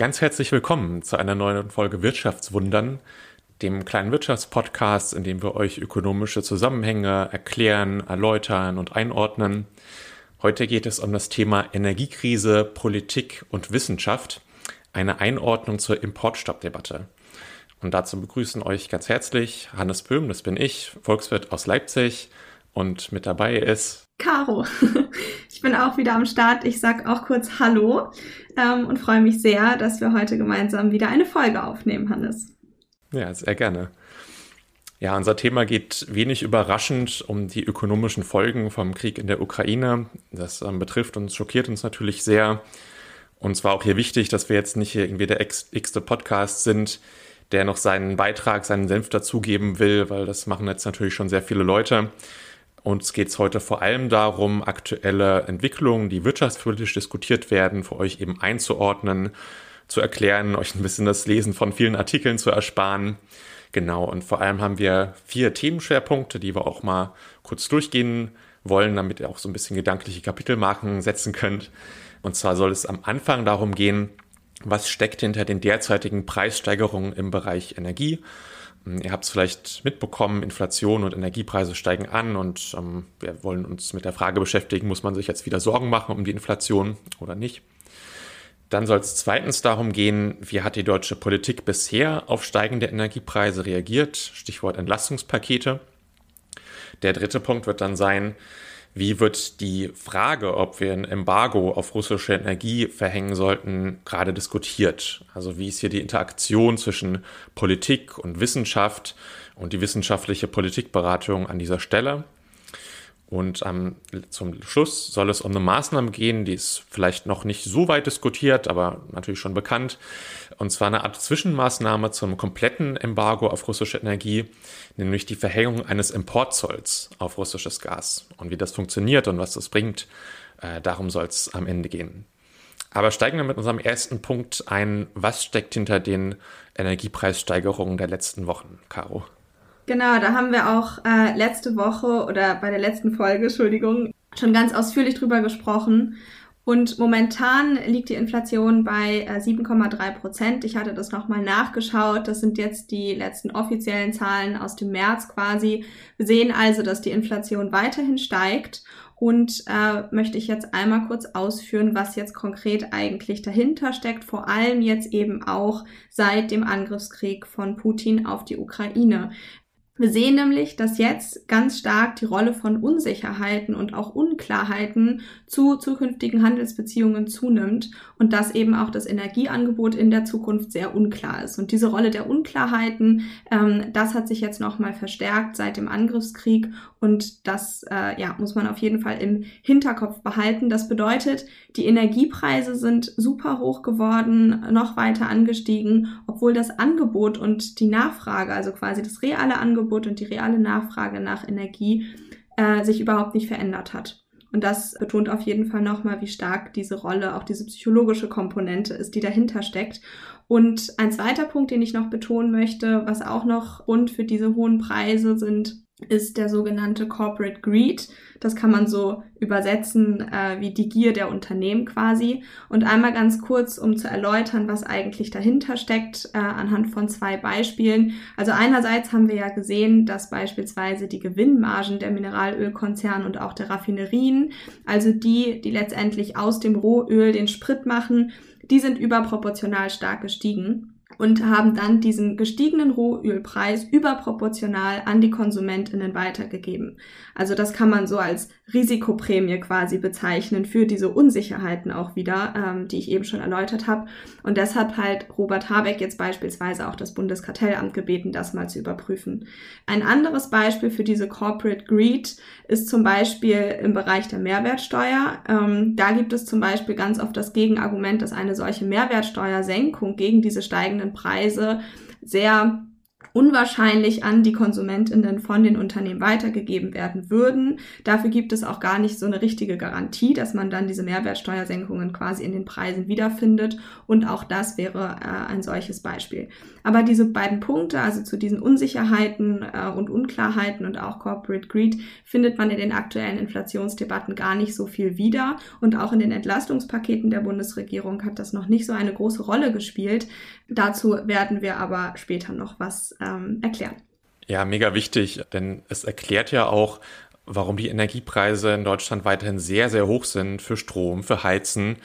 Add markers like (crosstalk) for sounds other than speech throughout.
Ganz herzlich willkommen zu einer neuen Folge Wirtschaftswundern, dem kleinen Wirtschaftspodcast, in dem wir euch ökonomische Zusammenhänge erklären, erläutern und einordnen. Heute geht es um das Thema Energiekrise, Politik und Wissenschaft, eine Einordnung zur Importstoppdebatte. Und dazu begrüßen euch ganz herzlich Hannes Böhm, das bin ich, Volkswirt aus Leipzig und mit dabei ist Caro. (laughs) Ich bin auch wieder am Start. Ich sag auch kurz Hallo ähm, und freue mich sehr, dass wir heute gemeinsam wieder eine Folge aufnehmen, Hannes. Ja, sehr gerne. Ja, unser Thema geht wenig überraschend um die ökonomischen Folgen vom Krieg in der Ukraine. Das ähm, betrifft uns, schockiert uns natürlich sehr. Und zwar auch hier wichtig, dass wir jetzt nicht hier irgendwie der x-te Podcast sind, der noch seinen Beitrag, seinen Senf dazugeben will, weil das machen jetzt natürlich schon sehr viele Leute. Uns geht heute vor allem darum, aktuelle Entwicklungen, die wirtschaftspolitisch diskutiert werden, für euch eben einzuordnen, zu erklären, euch ein bisschen das Lesen von vielen Artikeln zu ersparen. Genau, und vor allem haben wir vier Themenschwerpunkte, die wir auch mal kurz durchgehen wollen, damit ihr auch so ein bisschen gedankliche Kapitelmarken setzen könnt. Und zwar soll es am Anfang darum gehen, was steckt hinter den derzeitigen Preissteigerungen im Bereich Energie ihr habt es vielleicht mitbekommen, Inflation und Energiepreise steigen an und ähm, wir wollen uns mit der Frage beschäftigen, muss man sich jetzt wieder Sorgen machen um die Inflation oder nicht. Dann soll es zweitens darum gehen, wie hat die deutsche Politik bisher auf steigende Energiepreise reagiert, Stichwort Entlastungspakete. Der dritte Punkt wird dann sein, wie wird die Frage, ob wir ein Embargo auf russische Energie verhängen sollten, gerade diskutiert? Also wie ist hier die Interaktion zwischen Politik und Wissenschaft und die wissenschaftliche Politikberatung an dieser Stelle? Und ähm, zum Schluss soll es um eine Maßnahme gehen, die ist vielleicht noch nicht so weit diskutiert, aber natürlich schon bekannt. Und zwar eine Art Zwischenmaßnahme zum kompletten Embargo auf russische Energie, nämlich die Verhängung eines Importzolls auf russisches Gas. Und wie das funktioniert und was das bringt, äh, darum soll es am Ende gehen. Aber steigen wir mit unserem ersten Punkt ein. Was steckt hinter den Energiepreissteigerungen der letzten Wochen, Caro? Genau, da haben wir auch äh, letzte Woche oder bei der letzten Folge, Entschuldigung, schon ganz ausführlich drüber gesprochen. Und momentan liegt die Inflation bei äh, 7,3 Prozent. Ich hatte das nochmal nachgeschaut. Das sind jetzt die letzten offiziellen Zahlen aus dem März quasi. Wir sehen also, dass die Inflation weiterhin steigt. Und äh, möchte ich jetzt einmal kurz ausführen, was jetzt konkret eigentlich dahinter steckt, vor allem jetzt eben auch seit dem Angriffskrieg von Putin auf die Ukraine. Wir sehen nämlich, dass jetzt ganz stark die Rolle von Unsicherheiten und auch Unklarheiten zu zukünftigen Handelsbeziehungen zunimmt und dass eben auch das Energieangebot in der Zukunft sehr unklar ist. Und diese Rolle der Unklarheiten, ähm, das hat sich jetzt nochmal verstärkt seit dem Angriffskrieg und das äh, ja, muss man auf jeden Fall im Hinterkopf behalten. Das bedeutet, die Energiepreise sind super hoch geworden, noch weiter angestiegen, obwohl das Angebot und die Nachfrage, also quasi das reale Angebot, Angebot und die reale Nachfrage nach Energie äh, sich überhaupt nicht verändert hat. Und das betont auf jeden Fall nochmal, wie stark diese Rolle, auch diese psychologische Komponente ist, die dahinter steckt. Und ein zweiter Punkt, den ich noch betonen möchte, was auch noch Grund für diese hohen Preise sind, ist der sogenannte Corporate Greed. Das kann man so übersetzen äh, wie die Gier der Unternehmen quasi. Und einmal ganz kurz, um zu erläutern, was eigentlich dahinter steckt, äh, anhand von zwei Beispielen. Also einerseits haben wir ja gesehen, dass beispielsweise die Gewinnmargen der Mineralölkonzerne und auch der Raffinerien, also die, die letztendlich aus dem Rohöl den Sprit machen, die sind überproportional stark gestiegen und haben dann diesen gestiegenen Rohölpreis überproportional an die Konsumentinnen weitergegeben. Also das kann man so als Risikoprämie quasi bezeichnen für diese Unsicherheiten auch wieder, ähm, die ich eben schon erläutert habe. Und deshalb halt Robert Habeck jetzt beispielsweise auch das Bundeskartellamt gebeten, das mal zu überprüfen. Ein anderes Beispiel für diese Corporate Greed ist zum Beispiel im Bereich der Mehrwertsteuer. Ähm, da gibt es zum Beispiel ganz oft das Gegenargument, dass eine solche Mehrwertsteuersenkung gegen diese steigenden Preise sehr unwahrscheinlich an die Konsumentinnen von den Unternehmen weitergegeben werden würden. Dafür gibt es auch gar nicht so eine richtige Garantie, dass man dann diese Mehrwertsteuersenkungen quasi in den Preisen wiederfindet. Und auch das wäre äh, ein solches Beispiel. Aber diese beiden Punkte, also zu diesen Unsicherheiten äh, und Unklarheiten und auch Corporate Greed, findet man in den aktuellen Inflationsdebatten gar nicht so viel wieder. Und auch in den Entlastungspaketen der Bundesregierung hat das noch nicht so eine große Rolle gespielt. Dazu werden wir aber später noch was ähm, erklären. Ja, mega wichtig, denn es erklärt ja auch, warum die Energiepreise in Deutschland weiterhin sehr, sehr hoch sind für Strom, für Heizen,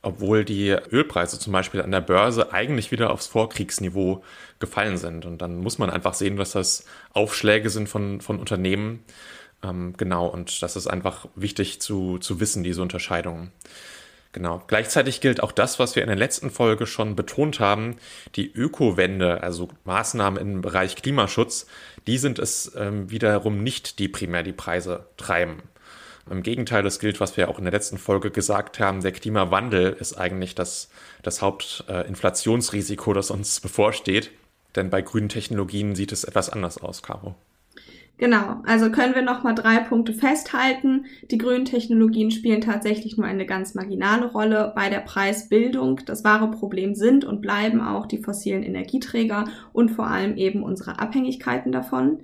obwohl die Ölpreise zum Beispiel an der Börse eigentlich wieder aufs Vorkriegsniveau gefallen sind. Und dann muss man einfach sehen, dass das Aufschläge sind von, von Unternehmen. Ähm, genau, und das ist einfach wichtig zu, zu wissen, diese Unterscheidungen. Genau. Gleichzeitig gilt auch das, was wir in der letzten Folge schon betont haben. Die Ökowende, also Maßnahmen im Bereich Klimaschutz, die sind es ähm, wiederum nicht, die primär die Preise treiben. Im Gegenteil, es gilt, was wir auch in der letzten Folge gesagt haben, der Klimawandel ist eigentlich das, das Hauptinflationsrisiko, äh, das uns (laughs) bevorsteht. Denn bei grünen Technologien sieht es etwas anders aus, Caro. Genau, also können wir nochmal drei Punkte festhalten. Die grünen Technologien spielen tatsächlich nur eine ganz marginale Rolle bei der Preisbildung. Das wahre Problem sind und bleiben auch die fossilen Energieträger und vor allem eben unsere Abhängigkeiten davon.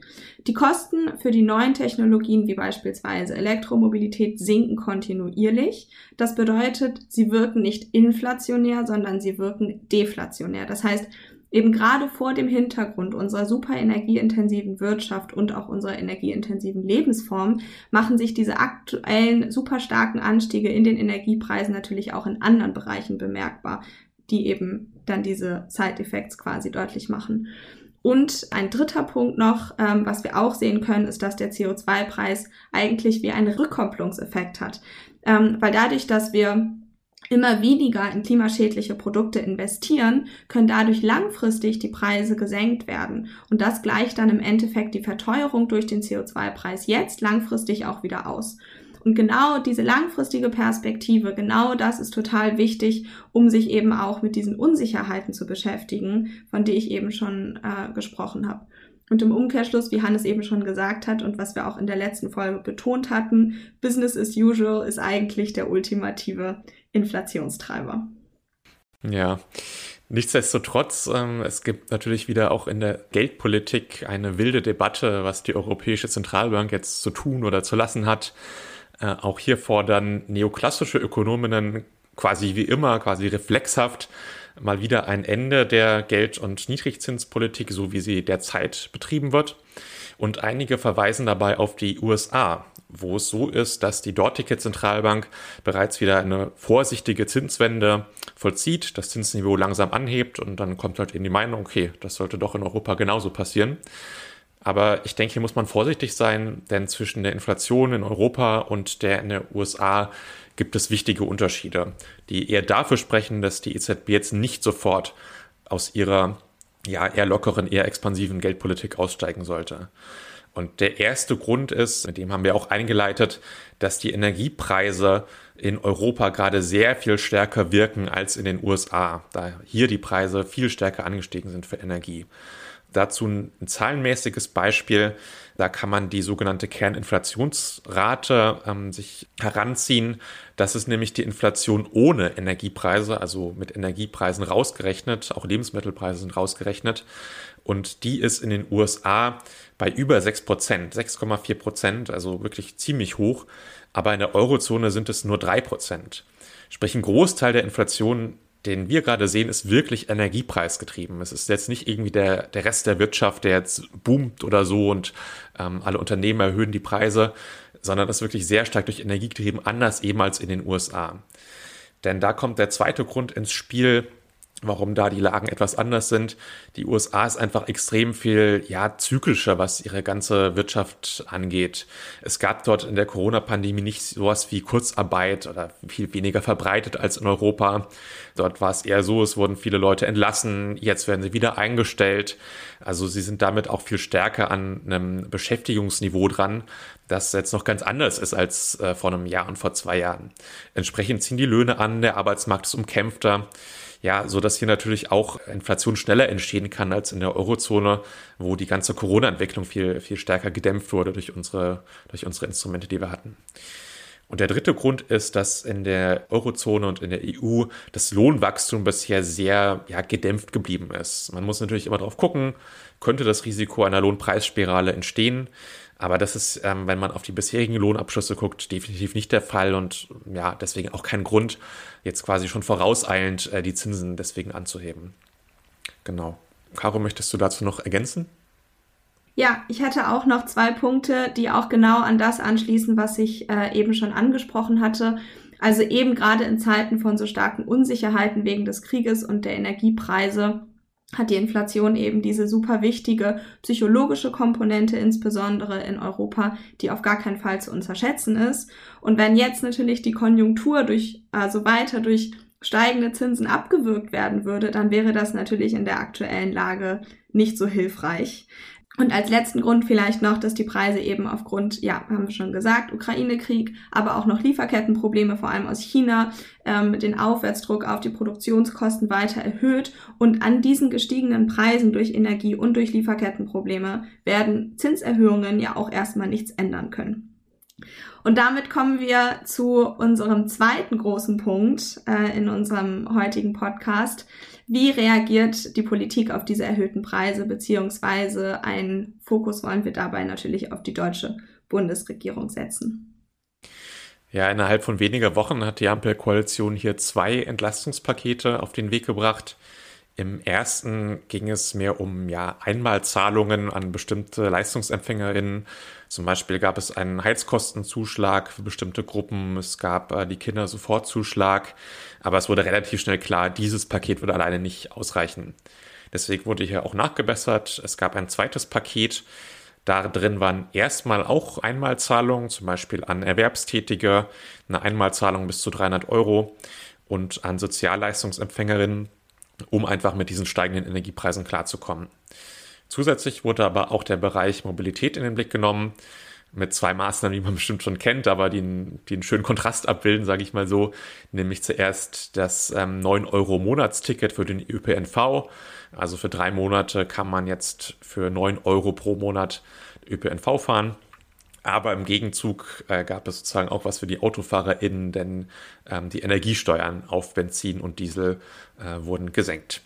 Die Kosten für die neuen Technologien wie beispielsweise Elektromobilität sinken kontinuierlich. Das bedeutet, sie wirken nicht inflationär, sondern sie wirken deflationär. Das heißt, eben gerade vor dem Hintergrund unserer super energieintensiven Wirtschaft und auch unserer energieintensiven Lebensform machen sich diese aktuellen super starken Anstiege in den Energiepreisen natürlich auch in anderen Bereichen bemerkbar, die eben dann diese Side-Effects quasi deutlich machen. Und ein dritter Punkt noch, ähm, was wir auch sehen können, ist, dass der CO2-Preis eigentlich wie einen Rückkopplungseffekt hat. Ähm, weil dadurch, dass wir immer weniger in klimaschädliche Produkte investieren, können dadurch langfristig die Preise gesenkt werden. Und das gleicht dann im Endeffekt die Verteuerung durch den CO2-Preis jetzt langfristig auch wieder aus. Und genau diese langfristige Perspektive, genau das ist total wichtig, um sich eben auch mit diesen Unsicherheiten zu beschäftigen, von denen ich eben schon äh, gesprochen habe. Und im Umkehrschluss, wie Hannes eben schon gesagt hat und was wir auch in der letzten Folge betont hatten, Business as usual ist eigentlich der ultimative Inflationstreiber. Ja, nichtsdestotrotz, ähm, es gibt natürlich wieder auch in der Geldpolitik eine wilde Debatte, was die Europäische Zentralbank jetzt zu tun oder zu lassen hat. Äh, auch hier fordern neoklassische Ökonominnen quasi wie immer, quasi reflexhaft, mal wieder ein Ende der Geld- und Niedrigzinspolitik, so wie sie derzeit betrieben wird. Und einige verweisen dabei auf die USA, wo es so ist, dass die dortige Zentralbank bereits wieder eine vorsichtige Zinswende vollzieht, das Zinsniveau langsam anhebt und dann kommt halt in die Meinung, okay, das sollte doch in Europa genauso passieren. Aber ich denke, hier muss man vorsichtig sein, denn zwischen der Inflation in Europa und der in den USA gibt es wichtige Unterschiede, die eher dafür sprechen, dass die EZB jetzt nicht sofort aus ihrer ja, eher lockeren, eher expansiven Geldpolitik aussteigen sollte. Und der erste Grund ist, mit dem haben wir auch eingeleitet, dass die Energiepreise in Europa gerade sehr viel stärker wirken als in den USA, da hier die Preise viel stärker angestiegen sind für Energie. Dazu ein zahlenmäßiges Beispiel. Da kann man die sogenannte Kerninflationsrate ähm, sich heranziehen. Das ist nämlich die Inflation ohne Energiepreise, also mit Energiepreisen rausgerechnet. Auch Lebensmittelpreise sind rausgerechnet. Und die ist in den USA bei über 6 Prozent, 6,4 Prozent, also wirklich ziemlich hoch. Aber in der Eurozone sind es nur 3 Prozent. Sprich, ein Großteil der Inflation den wir gerade sehen, ist wirklich energiepreisgetrieben. Es ist jetzt nicht irgendwie der, der Rest der Wirtschaft, der jetzt boomt oder so und ähm, alle Unternehmen erhöhen die Preise, sondern ist wirklich sehr stark durch Energie getrieben, anders eben als in den USA. Denn da kommt der zweite Grund ins Spiel, warum da die Lagen etwas anders sind. Die USA ist einfach extrem viel, ja, zyklischer, was ihre ganze Wirtschaft angeht. Es gab dort in der Corona-Pandemie nicht sowas wie Kurzarbeit oder viel weniger verbreitet als in Europa. Dort war es eher so, es wurden viele Leute entlassen, jetzt werden sie wieder eingestellt. Also sie sind damit auch viel stärker an einem Beschäftigungsniveau dran, das jetzt noch ganz anders ist als äh, vor einem Jahr und vor zwei Jahren. Entsprechend ziehen die Löhne an, der Arbeitsmarkt ist umkämpfter Ja, so dass hier natürlich auch Inflation schneller entstehen kann als in der Eurozone, wo die ganze Corona-Entwicklung viel, viel stärker gedämpft wurde durch unsere, durch unsere Instrumente, die wir hatten. Und der dritte Grund ist, dass in der Eurozone und in der EU das Lohnwachstum bisher sehr ja, gedämpft geblieben ist. Man muss natürlich immer darauf gucken, könnte das Risiko einer Lohnpreisspirale entstehen. Aber das ist, ähm, wenn man auf die bisherigen Lohnabschlüsse guckt, definitiv nicht der Fall und ja, deswegen auch kein Grund, jetzt quasi schon vorauseilend äh, die Zinsen deswegen anzuheben. Genau. Caro, möchtest du dazu noch ergänzen? Ja, ich hätte auch noch zwei Punkte, die auch genau an das anschließen, was ich äh, eben schon angesprochen hatte. Also eben gerade in Zeiten von so starken Unsicherheiten wegen des Krieges und der Energiepreise hat die Inflation eben diese super wichtige psychologische Komponente, insbesondere in Europa, die auf gar keinen Fall zu unterschätzen ist. Und wenn jetzt natürlich die Konjunktur durch, also weiter durch steigende Zinsen abgewürgt werden würde, dann wäre das natürlich in der aktuellen Lage nicht so hilfreich. Und als letzten Grund vielleicht noch, dass die Preise eben aufgrund, ja, haben wir schon gesagt, Ukraine-Krieg, aber auch noch Lieferkettenprobleme, vor allem aus China, ähm, den Aufwärtsdruck auf die Produktionskosten weiter erhöht. Und an diesen gestiegenen Preisen durch Energie und durch Lieferkettenprobleme werden Zinserhöhungen ja auch erstmal nichts ändern können. Und damit kommen wir zu unserem zweiten großen Punkt äh, in unserem heutigen Podcast. Wie reagiert die Politik auf diese erhöhten Preise, beziehungsweise einen Fokus wollen wir dabei natürlich auf die deutsche Bundesregierung setzen? Ja, innerhalb von weniger Wochen hat die Ampelkoalition hier zwei Entlastungspakete auf den Weg gebracht. Im ersten ging es mehr um ja, Einmalzahlungen an bestimmte LeistungsempfängerInnen. Zum Beispiel gab es einen Heizkostenzuschlag für bestimmte Gruppen, es gab äh, die Kindersofortzuschlag, aber es wurde relativ schnell klar, dieses Paket würde alleine nicht ausreichen. Deswegen wurde hier auch nachgebessert. Es gab ein zweites Paket. Da drin waren erstmal auch Einmalzahlungen, zum Beispiel an Erwerbstätige, eine Einmalzahlung bis zu 300 Euro und an Sozialleistungsempfängerinnen um einfach mit diesen steigenden Energiepreisen klarzukommen. Zusätzlich wurde aber auch der Bereich Mobilität in den Blick genommen mit zwei Maßnahmen, die man (laughs) bestimmt schon kennt, aber die, die einen schönen Kontrast abbilden, sage ich mal so. Nämlich zuerst das ähm, 9-Euro-Monatsticket für den ÖPNV. Also für drei Monate kann man jetzt für 9 Euro pro Monat ÖPNV fahren. Aber im Gegenzug äh, gab es sozusagen auch was für die AutofahrerInnen, denn ähm, die Energiesteuern auf Benzin und Diesel äh, wurden gesenkt.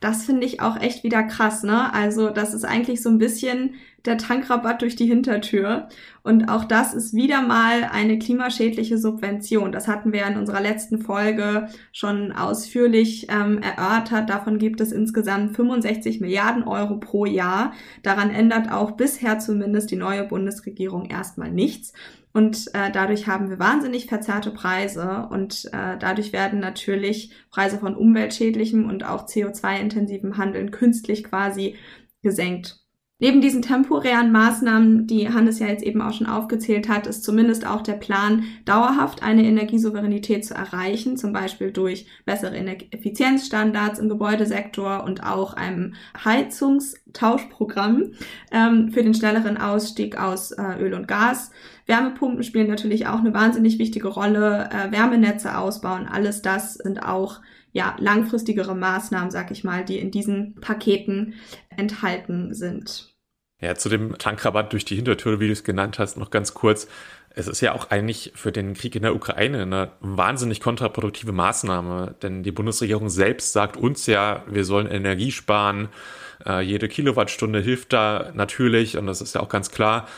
Das finde ich auch echt wieder krass, ne? Also, das ist eigentlich so ein bisschen der Tankrabatt durch die Hintertür. Und auch das ist wieder mal eine klimaschädliche Subvention. Das hatten wir in unserer letzten Folge schon ausführlich ähm, erörtert. Davon gibt es insgesamt 65 Milliarden Euro pro Jahr. Daran ändert auch bisher zumindest die neue Bundesregierung erstmal nichts. Und äh, dadurch haben wir wahnsinnig verzerrte Preise und äh, dadurch werden natürlich Preise von umweltschädlichem und auch CO2-intensivem Handeln künstlich quasi gesenkt. Neben diesen temporären Maßnahmen, die Hannes ja jetzt eben auch schon aufgezählt hat, ist zumindest auch der Plan, dauerhaft eine Energiesouveränität zu erreichen, zum Beispiel durch bessere Effizienzstandards im Gebäudesektor und auch einem Heizungstauschprogramm ähm, für den schnelleren Ausstieg aus äh, Öl und Gas. Wärmepumpen spielen natürlich auch eine wahnsinnig wichtige Rolle, äh, Wärmenetze ausbauen, alles das sind auch ja, langfristigere Maßnahmen, sag ich mal, die in diesen Paketen enthalten sind. Ja, zu dem Tankrabatt durch die Hintertür, wie du es genannt hast, noch ganz kurz. Es ist ja auch eigentlich für den Krieg in der Ukraine eine wahnsinnig kontraproduktive Maßnahme, denn die Bundesregierung selbst sagt uns ja, wir sollen Energie sparen. Äh, jede Kilowattstunde hilft da natürlich und das ist ja auch ganz klar.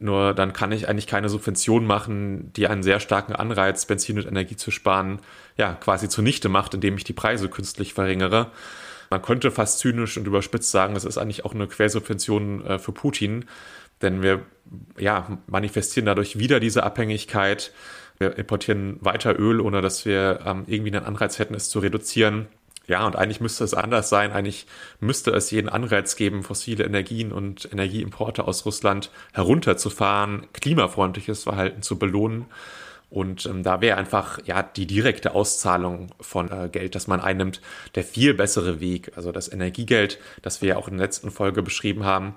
Nur dann kann ich eigentlich keine Subvention machen, die einen sehr starken Anreiz, Benzin und Energie zu sparen, ja, quasi zunichte macht, indem ich die Preise künstlich verringere. Man könnte fast zynisch und überspitzt sagen, es ist eigentlich auch eine Quersubvention äh, für Putin, denn wir ja, manifestieren dadurch wieder diese Abhängigkeit. Wir importieren weiter Öl, ohne dass wir ähm, irgendwie einen Anreiz hätten, es zu reduzieren. Ja, und eigentlich müsste es anders sein. Eigentlich müsste es jeden Anreiz geben, fossile Energien und Energieimporte aus Russland herunterzufahren, klimafreundliches Verhalten zu belohnen. Und ähm, da wäre einfach ja die direkte Auszahlung von äh, Geld, das man einnimmt, der viel bessere Weg. Also das Energiegeld, das wir ja auch in der letzten Folge beschrieben haben,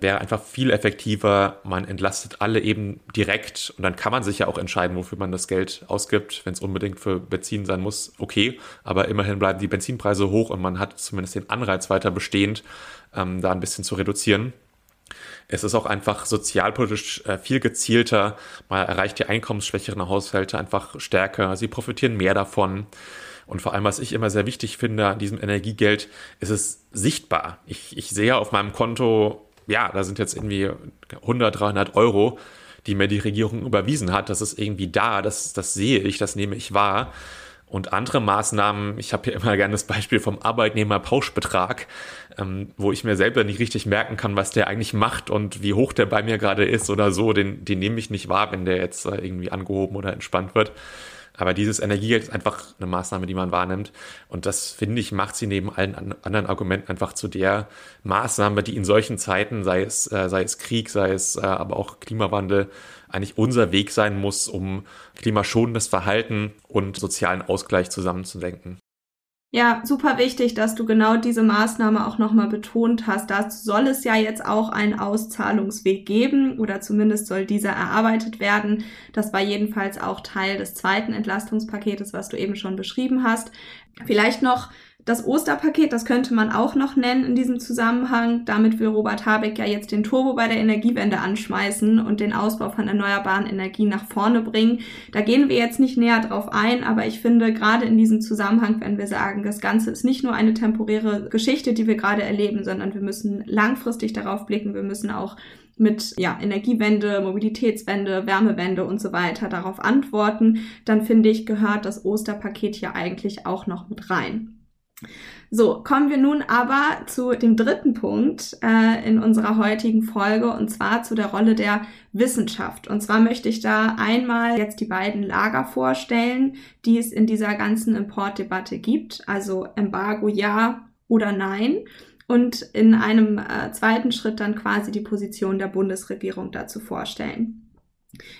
wäre einfach viel effektiver. Man entlastet alle eben direkt und dann kann man sich ja auch entscheiden, wofür man das Geld ausgibt. Wenn es unbedingt für Benzin sein muss, okay. Aber immerhin bleiben die Benzinpreise hoch und man hat zumindest den Anreiz weiter bestehend, ähm, da ein bisschen zu reduzieren. Es ist auch einfach sozialpolitisch äh, viel gezielter. Man erreicht die einkommensschwächeren Haushalte einfach stärker. Sie profitieren mehr davon. Und vor allem, was ich immer sehr wichtig finde an diesem Energiegeld, ist es sichtbar. Ich, ich sehe auf meinem Konto, ja, da sind jetzt irgendwie 100, 300 Euro, die mir die Regierung überwiesen hat. Das ist irgendwie da, das, das sehe ich, das nehme ich wahr. Und andere Maßnahmen, ich habe hier immer gerne das Beispiel vom Arbeitnehmerpauschbetrag, ähm, wo ich mir selber nicht richtig merken kann, was der eigentlich macht und wie hoch der bei mir gerade ist oder so, den, den nehme ich nicht wahr, wenn der jetzt äh, irgendwie angehoben oder entspannt wird. Aber dieses Energiegeld ist einfach eine Maßnahme, die man wahrnimmt. Und das, finde ich, macht sie neben allen anderen Argumenten einfach zu der Maßnahme, die in solchen Zeiten, sei es, äh, sei es Krieg, sei es äh, aber auch Klimawandel, eigentlich unser Weg sein muss, um klimaschonendes Verhalten und sozialen Ausgleich zusammenzudenken. Ja, super wichtig, dass du genau diese Maßnahme auch nochmal betont hast. Dazu soll es ja jetzt auch einen Auszahlungsweg geben oder zumindest soll dieser erarbeitet werden. Das war jedenfalls auch Teil des zweiten Entlastungspaketes, was du eben schon beschrieben hast. Vielleicht noch das Osterpaket, das könnte man auch noch nennen in diesem Zusammenhang. Damit will Robert Habeck ja jetzt den Turbo bei der Energiewende anschmeißen und den Ausbau von erneuerbaren Energien nach vorne bringen. Da gehen wir jetzt nicht näher drauf ein, aber ich finde gerade in diesem Zusammenhang, wenn wir sagen, das Ganze ist nicht nur eine temporäre Geschichte, die wir gerade erleben, sondern wir müssen langfristig darauf blicken. Wir müssen auch mit ja, Energiewende, Mobilitätswende, Wärmewende und so weiter darauf antworten, dann finde ich, gehört das Osterpaket hier eigentlich auch noch mit rein. So, kommen wir nun aber zu dem dritten Punkt äh, in unserer heutigen Folge und zwar zu der Rolle der Wissenschaft. Und zwar möchte ich da einmal jetzt die beiden Lager vorstellen, die es in dieser ganzen Importdebatte gibt. Also Embargo ja oder nein. Und in einem äh, zweiten Schritt dann quasi die Position der Bundesregierung dazu vorstellen.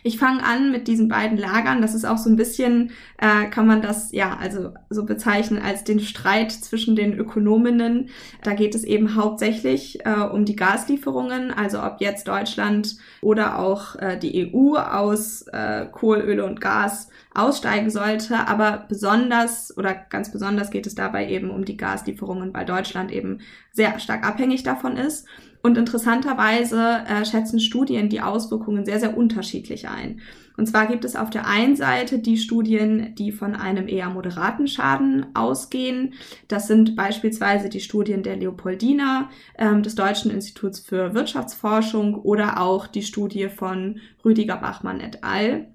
Ich fange an mit diesen beiden Lagern. Das ist auch so ein bisschen, äh, kann man das ja also so bezeichnen als den Streit zwischen den Ökonominnen. Da geht es eben hauptsächlich äh, um die Gaslieferungen, also ob jetzt Deutschland oder auch äh, die EU aus äh, Kohl, Öl und Gas aussteigen sollte. Aber besonders oder ganz besonders geht es dabei eben um die Gaslieferungen, weil Deutschland eben sehr stark abhängig davon ist. Und interessanterweise äh, schätzen Studien die Auswirkungen sehr, sehr unterschiedlich ein. Und zwar gibt es auf der einen Seite die Studien, die von einem eher moderaten Schaden ausgehen. Das sind beispielsweise die Studien der Leopoldina, ähm, des Deutschen Instituts für Wirtschaftsforschung oder auch die Studie von Rüdiger Bachmann et al.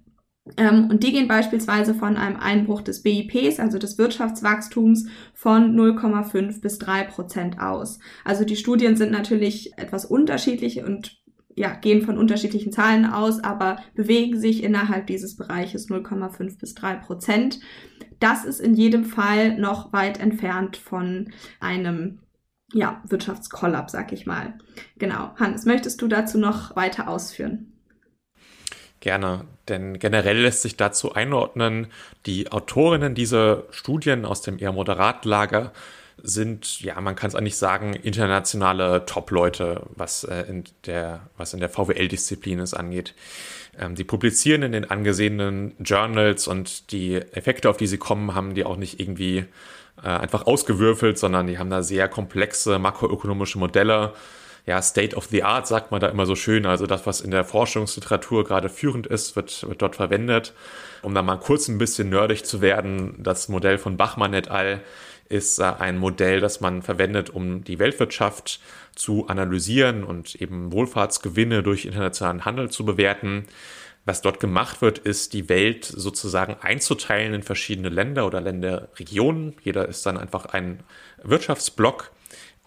Ähm, und die gehen beispielsweise von einem Einbruch des BIPs, also des Wirtschaftswachstums, von 0,5 bis 3 Prozent aus. Also die Studien sind natürlich etwas unterschiedlich und ja, gehen von unterschiedlichen Zahlen aus, aber bewegen sich innerhalb dieses Bereiches 0,5 bis 3 Prozent. Das ist in jedem Fall noch weit entfernt von einem ja, Wirtschaftskollaps, sag ich mal. Genau. Hannes, möchtest du dazu noch weiter ausführen? Gerne, denn generell lässt sich dazu einordnen, die Autorinnen dieser Studien aus dem eher Moderatlager sind, ja, man kann es eigentlich sagen, internationale Top-Leute, was, äh, in der, was in der VWL-Disziplin es angeht. Ähm, die publizieren in den angesehenen Journals und die Effekte, auf die sie kommen, haben die auch nicht irgendwie äh, einfach ausgewürfelt, sondern die haben da sehr komplexe makroökonomische Modelle ja, State of the Art sagt man da immer so schön. Also das, was in der Forschungsliteratur gerade führend ist, wird, wird dort verwendet. Um da mal kurz ein bisschen nerdig zu werden, das Modell von Bachmann et al. ist äh, ein Modell, das man verwendet, um die Weltwirtschaft zu analysieren und eben Wohlfahrtsgewinne durch internationalen Handel zu bewerten. Was dort gemacht wird, ist die Welt sozusagen einzuteilen in verschiedene Länder oder Länderregionen. Jeder ist dann einfach ein Wirtschaftsblock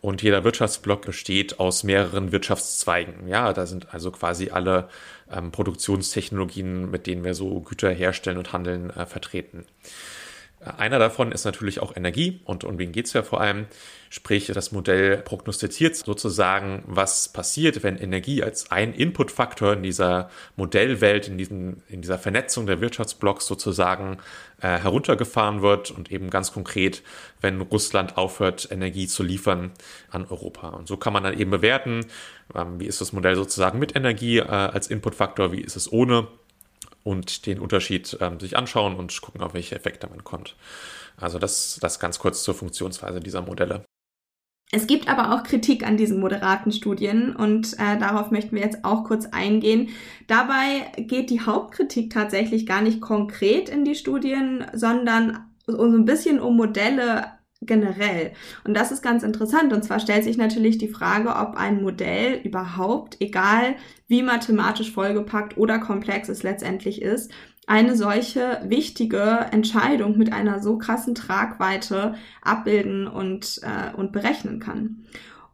und jeder Wirtschaftsblock besteht aus mehreren Wirtschaftszweigen. Ja, da sind also quasi alle ähm, Produktionstechnologien, mit denen wir so Güter herstellen und handeln, äh, vertreten. Einer davon ist natürlich auch Energie und um wen geht es ja vor allem. Sprich, das Modell prognostiziert sozusagen, was passiert, wenn Energie als ein Inputfaktor in dieser Modellwelt, in, diesen, in dieser Vernetzung der Wirtschaftsblocks sozusagen äh, heruntergefahren wird und eben ganz konkret, wenn Russland aufhört, Energie zu liefern an Europa. Und so kann man dann eben bewerten, ähm, wie ist das Modell sozusagen mit Energie äh, als Inputfaktor, wie ist es ohne und den Unterschied ähm, sich anschauen und gucken, auf welche Effekte man kommt. Also das, das ganz kurz zur Funktionsweise dieser Modelle. Es gibt aber auch Kritik an diesen moderaten Studien und äh, darauf möchten wir jetzt auch kurz eingehen. Dabei geht die Hauptkritik tatsächlich gar nicht konkret in die Studien, sondern so ein bisschen um Modelle generell. Und das ist ganz interessant. Und zwar stellt sich natürlich die Frage, ob ein Modell überhaupt, egal wie mathematisch vollgepackt oder komplex es letztendlich ist, eine solche wichtige Entscheidung mit einer so krassen Tragweite abbilden und, äh, und berechnen kann.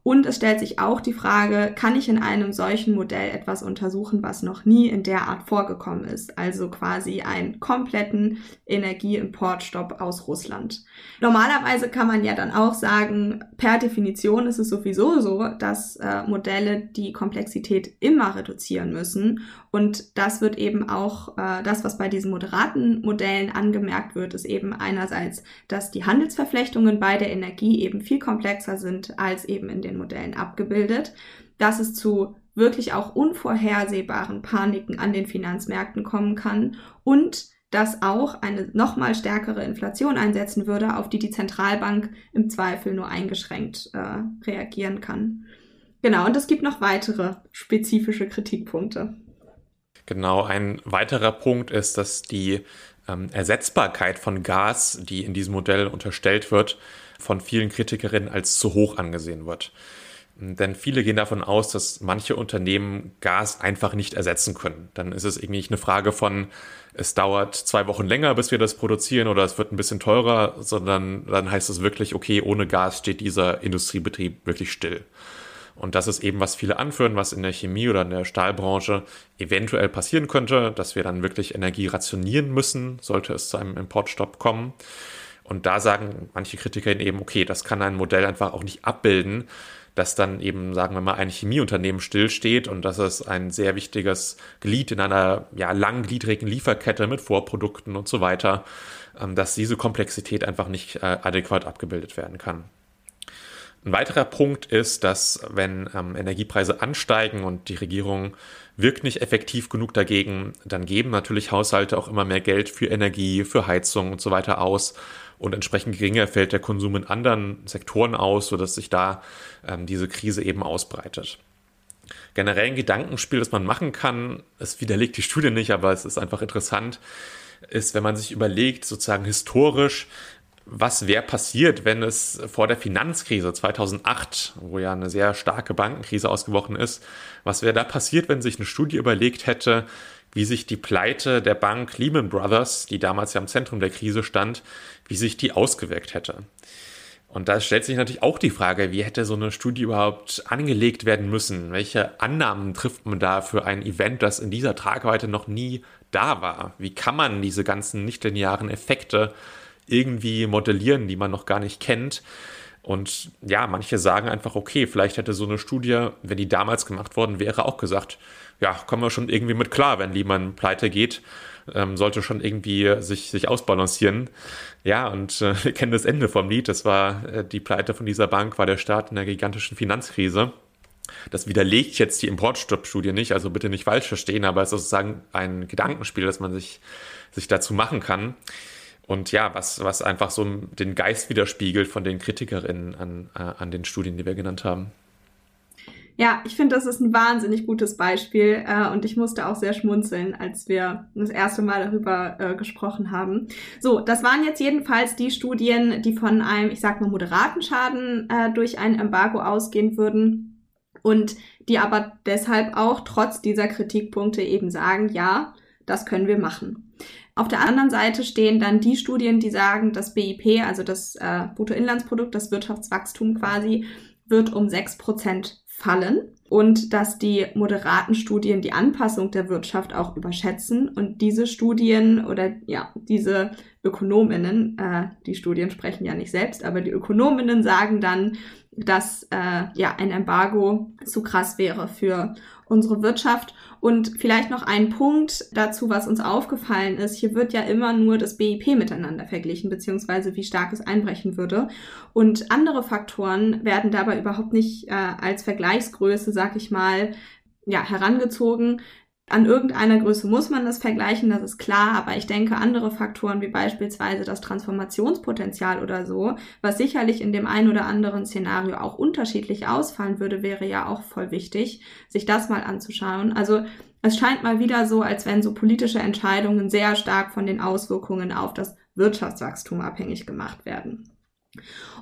Und es stellt sich auch die Frage, kann ich in einem solchen Modell etwas untersuchen, was noch nie in der Art vorgekommen ist? Also quasi einen kompletten Energieimportstopp aus Russland. Normalerweise kann man ja dann auch sagen, per Definition ist es sowieso so, dass äh, Modelle die Komplexität immer reduzieren müssen. Und das wird eben auch, äh, das, was bei diesen moderaten Modellen angemerkt wird, ist eben einerseits, dass die Handelsverflechtungen bei der Energie eben viel komplexer sind als eben in den Modellen abgebildet, dass es zu wirklich auch unvorhersehbaren Paniken an den Finanzmärkten kommen kann und dass auch eine nochmal stärkere Inflation einsetzen würde, auf die die Zentralbank im Zweifel nur eingeschränkt äh, reagieren kann. Genau, und es gibt noch weitere spezifische Kritikpunkte. Genau, ein weiterer Punkt ist, dass die ähm, Ersetzbarkeit von Gas, die in diesem Modell unterstellt wird, von vielen Kritikerinnen als zu hoch angesehen wird. Denn viele gehen davon aus, dass manche Unternehmen Gas einfach nicht ersetzen können. Dann ist es irgendwie eine Frage von, es dauert zwei Wochen länger, bis wir das produzieren oder es wird ein bisschen teurer, sondern dann heißt es wirklich, okay, ohne Gas steht dieser Industriebetrieb wirklich still. Und das ist eben, was viele anführen, was in der Chemie oder in der Stahlbranche eventuell passieren könnte, dass wir dann wirklich Energie rationieren müssen, sollte es zu einem Importstopp kommen. Und da sagen manche Kritiker eben, okay, das kann ein Modell einfach auch nicht abbilden, dass dann eben, sagen wir mal, ein Chemieunternehmen stillsteht und dass es ein sehr wichtiges Glied in einer ja, langgliedrigen Lieferkette mit Vorprodukten und so weiter, ähm, dass diese Komplexität einfach nicht äh, adäquat abgebildet werden kann. Ein weiterer Punkt ist, dass wenn ähm, Energiepreise ansteigen und die Regierung wirkt nicht effektiv genug dagegen, dann geben natürlich Haushalte auch immer mehr Geld für Energie, für Heizung und so weiter aus und entsprechend geringer fällt der Konsum in anderen Sektoren aus, sodass sich da ähm, diese Krise eben ausbreitet. Generell ein Gedankenspiel, das man machen kann, es widerlegt die Studie nicht, aber es ist einfach interessant, ist, wenn man sich überlegt, sozusagen historisch, was wäre passiert, wenn es vor der Finanzkrise 2008, wo ja eine sehr starke Bankenkrise ausgebrochen ist, was wäre da passiert, wenn sich eine Studie überlegt hätte, wie sich die Pleite der Bank Lehman Brothers, die damals ja im Zentrum der Krise stand, wie sich die ausgewirkt hätte. Und da stellt sich natürlich auch die Frage, wie hätte so eine Studie überhaupt angelegt werden müssen? Welche Annahmen trifft man da für ein Event, das in dieser Tragweite noch nie da war? Wie kann man diese ganzen nichtlinearen Effekte irgendwie modellieren, die man noch gar nicht kennt. Und ja, manche sagen einfach, okay, vielleicht hätte so eine Studie, wenn die damals gemacht worden wäre, auch gesagt, ja, kommen wir schon irgendwie mit klar, wenn Lehman pleite geht, ähm, sollte schon irgendwie sich, sich ausbalancieren. Ja, und äh, (laughs) wir kennen das Ende vom Lied. Das war äh, die Pleite von dieser Bank, war der Start in einer gigantischen Finanzkrise. Das widerlegt jetzt die Importstoppstudie nicht, also bitte nicht falsch verstehen, aber es ist sozusagen ein Gedankenspiel, das man sich, sich dazu machen kann. Und ja, was, was einfach so den Geist widerspiegelt von den Kritikerinnen an, äh, an den Studien, die wir genannt haben. Ja, ich finde, das ist ein wahnsinnig gutes Beispiel äh, und ich musste auch sehr schmunzeln, als wir das erste Mal darüber äh, gesprochen haben. So, das waren jetzt jedenfalls die Studien, die von einem, ich sag mal, moderaten Schaden äh, durch ein Embargo ausgehen würden und die aber deshalb auch trotz dieser Kritikpunkte eben sagen, ja, das können wir machen. Auf der anderen Seite stehen dann die Studien, die sagen, das BIP, also das äh, Bruttoinlandsprodukt, das Wirtschaftswachstum quasi, wird um sechs Prozent fallen und dass die moderaten Studien die Anpassung der Wirtschaft auch überschätzen und diese Studien oder ja, diese Ökonominnen, äh, die Studien sprechen ja nicht selbst, aber die Ökonominnen sagen dann, dass äh, ja ein Embargo zu krass wäre für unsere Wirtschaft. Und vielleicht noch ein Punkt dazu, was uns aufgefallen ist. Hier wird ja immer nur das BIP miteinander verglichen, beziehungsweise wie stark es einbrechen würde. Und andere Faktoren werden dabei überhaupt nicht äh, als Vergleichsgröße, sag ich mal, ja, herangezogen. An irgendeiner Größe muss man das vergleichen, das ist klar, aber ich denke, andere Faktoren wie beispielsweise das Transformationspotenzial oder so, was sicherlich in dem einen oder anderen Szenario auch unterschiedlich ausfallen würde, wäre ja auch voll wichtig, sich das mal anzuschauen. Also es scheint mal wieder so, als wenn so politische Entscheidungen sehr stark von den Auswirkungen auf das Wirtschaftswachstum abhängig gemacht werden.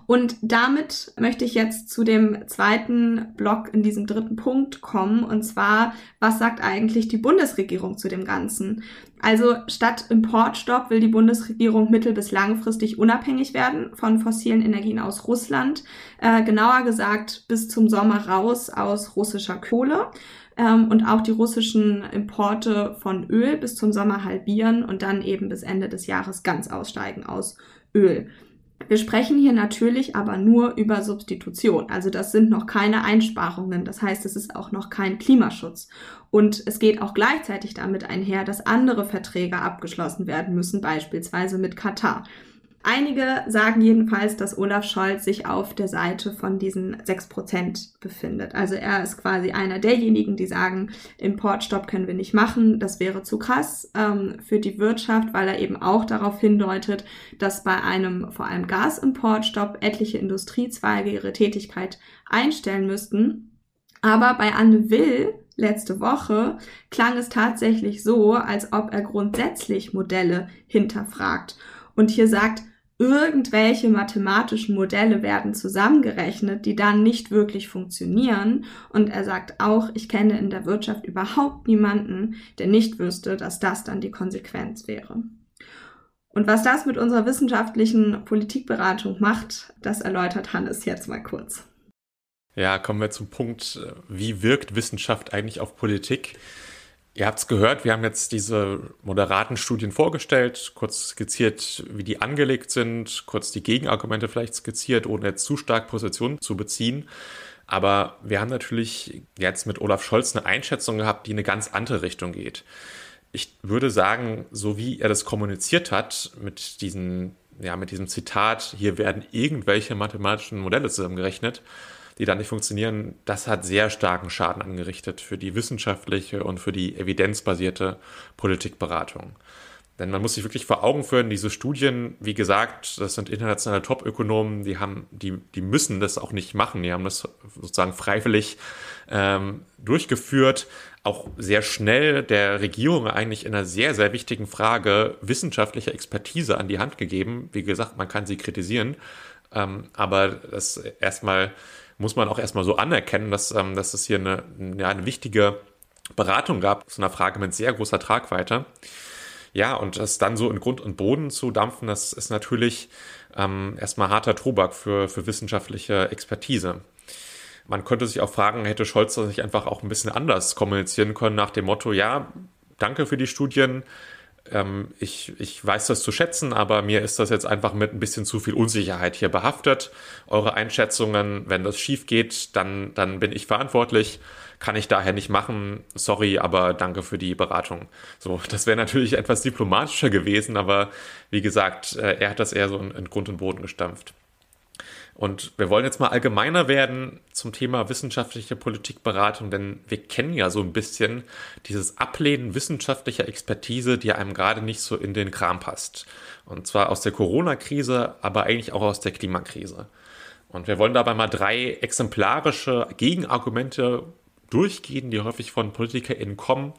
Und damit möchte ich jetzt zu dem zweiten Block in diesem dritten Punkt kommen. Und zwar, was sagt eigentlich die Bundesregierung zu dem Ganzen? Also statt Importstopp will die Bundesregierung mittel- bis langfristig unabhängig werden von fossilen Energien aus Russland. Äh, genauer gesagt bis zum Sommer raus aus russischer Kohle ähm, und auch die russischen Importe von Öl bis zum Sommer halbieren und dann eben bis Ende des Jahres ganz aussteigen aus Öl. Wir sprechen hier natürlich aber nur über Substitution. Also das sind noch keine Einsparungen. Das heißt, es ist auch noch kein Klimaschutz. Und es geht auch gleichzeitig damit einher, dass andere Verträge abgeschlossen werden müssen, beispielsweise mit Katar. Einige sagen jedenfalls, dass Olaf Scholz sich auf der Seite von diesen sechs Prozent befindet. Also er ist quasi einer derjenigen, die sagen, Importstopp können wir nicht machen, das wäre zu krass ähm, für die Wirtschaft, weil er eben auch darauf hindeutet, dass bei einem vor allem Gasimportstopp etliche Industriezweige ihre Tätigkeit einstellen müssten. Aber bei Anne Will letzte Woche klang es tatsächlich so, als ob er grundsätzlich Modelle hinterfragt und hier sagt, irgendwelche mathematischen Modelle werden zusammengerechnet, die dann nicht wirklich funktionieren. Und er sagt auch, ich kenne in der Wirtschaft überhaupt niemanden, der nicht wüsste, dass das dann die Konsequenz wäre. Und was das mit unserer wissenschaftlichen Politikberatung macht, das erläutert Hannes jetzt mal kurz. Ja, kommen wir zum Punkt, wie wirkt Wissenschaft eigentlich auf Politik? Ihr habt es gehört, wir haben jetzt diese moderaten Studien vorgestellt, kurz skizziert, wie die angelegt sind, kurz die Gegenargumente vielleicht skizziert, ohne jetzt zu stark Position zu beziehen. Aber wir haben natürlich jetzt mit Olaf Scholz eine Einschätzung gehabt, die in eine ganz andere Richtung geht. Ich würde sagen, so wie er das kommuniziert hat, mit diesen, ja, mit diesem Zitat, hier werden irgendwelche mathematischen Modelle zusammengerechnet, die dann nicht funktionieren, das hat sehr starken Schaden angerichtet für die wissenschaftliche und für die evidenzbasierte Politikberatung. Denn man muss sich wirklich vor Augen führen, diese Studien, wie gesagt, das sind internationale Top-Ökonomen, die haben, die, die müssen das auch nicht machen. Die haben das sozusagen freiwillig ähm, durchgeführt, auch sehr schnell der Regierung eigentlich in einer sehr, sehr wichtigen Frage wissenschaftliche Expertise an die Hand gegeben. Wie gesagt, man kann sie kritisieren, ähm, aber das erstmal muss man auch erstmal so anerkennen, dass, ähm, dass es hier eine, eine wichtige Beratung gab zu einer Frage mit sehr großer Tragweite. Ja, und das dann so in Grund und Boden zu dampfen, das ist natürlich ähm, erstmal harter Tobak für, für wissenschaftliche Expertise. Man könnte sich auch fragen, hätte Scholz das nicht einfach auch ein bisschen anders kommunizieren können nach dem Motto, ja, danke für die Studien, ähm, ich, ich weiß das zu schätzen, aber mir ist das jetzt einfach mit ein bisschen zu viel Unsicherheit hier behaftet. Eure Einschätzungen, wenn das schief geht, dann, dann bin ich verantwortlich. Kann ich daher nicht machen. Sorry, aber danke für die Beratung. So, das wäre natürlich etwas diplomatischer gewesen, aber wie gesagt, äh, er hat das eher so in, in Grund und Boden gestampft. Und wir wollen jetzt mal allgemeiner werden zum Thema wissenschaftliche Politikberatung, denn wir kennen ja so ein bisschen dieses Ablehnen wissenschaftlicher Expertise, die einem gerade nicht so in den Kram passt. Und zwar aus der Corona-Krise, aber eigentlich auch aus der Klimakrise. Und wir wollen dabei mal drei exemplarische Gegenargumente durchgehen, die häufig von PolitikerInnen kommen,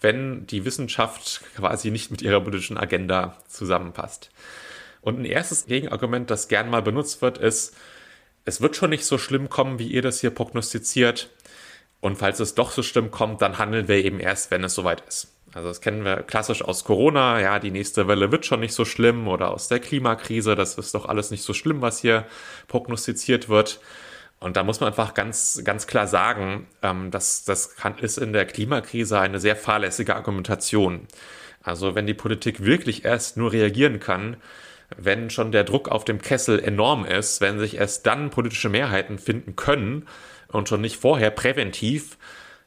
wenn die Wissenschaft quasi nicht mit ihrer politischen Agenda zusammenpasst. Und ein erstes Gegenargument, das gern mal benutzt wird, ist, es wird schon nicht so schlimm kommen, wie ihr das hier prognostiziert. Und falls es doch so schlimm kommt, dann handeln wir eben erst, wenn es soweit ist. Also das kennen wir klassisch aus Corona, ja, die nächste Welle wird schon nicht so schlimm oder aus der Klimakrise, das ist doch alles nicht so schlimm, was hier prognostiziert wird. Und da muss man einfach ganz, ganz klar sagen, ähm, dass das kann, ist in der Klimakrise eine sehr fahrlässige Argumentation. Also wenn die Politik wirklich erst nur reagieren kann, wenn schon der Druck auf dem Kessel enorm ist, wenn sich erst dann politische Mehrheiten finden können und schon nicht vorher präventiv,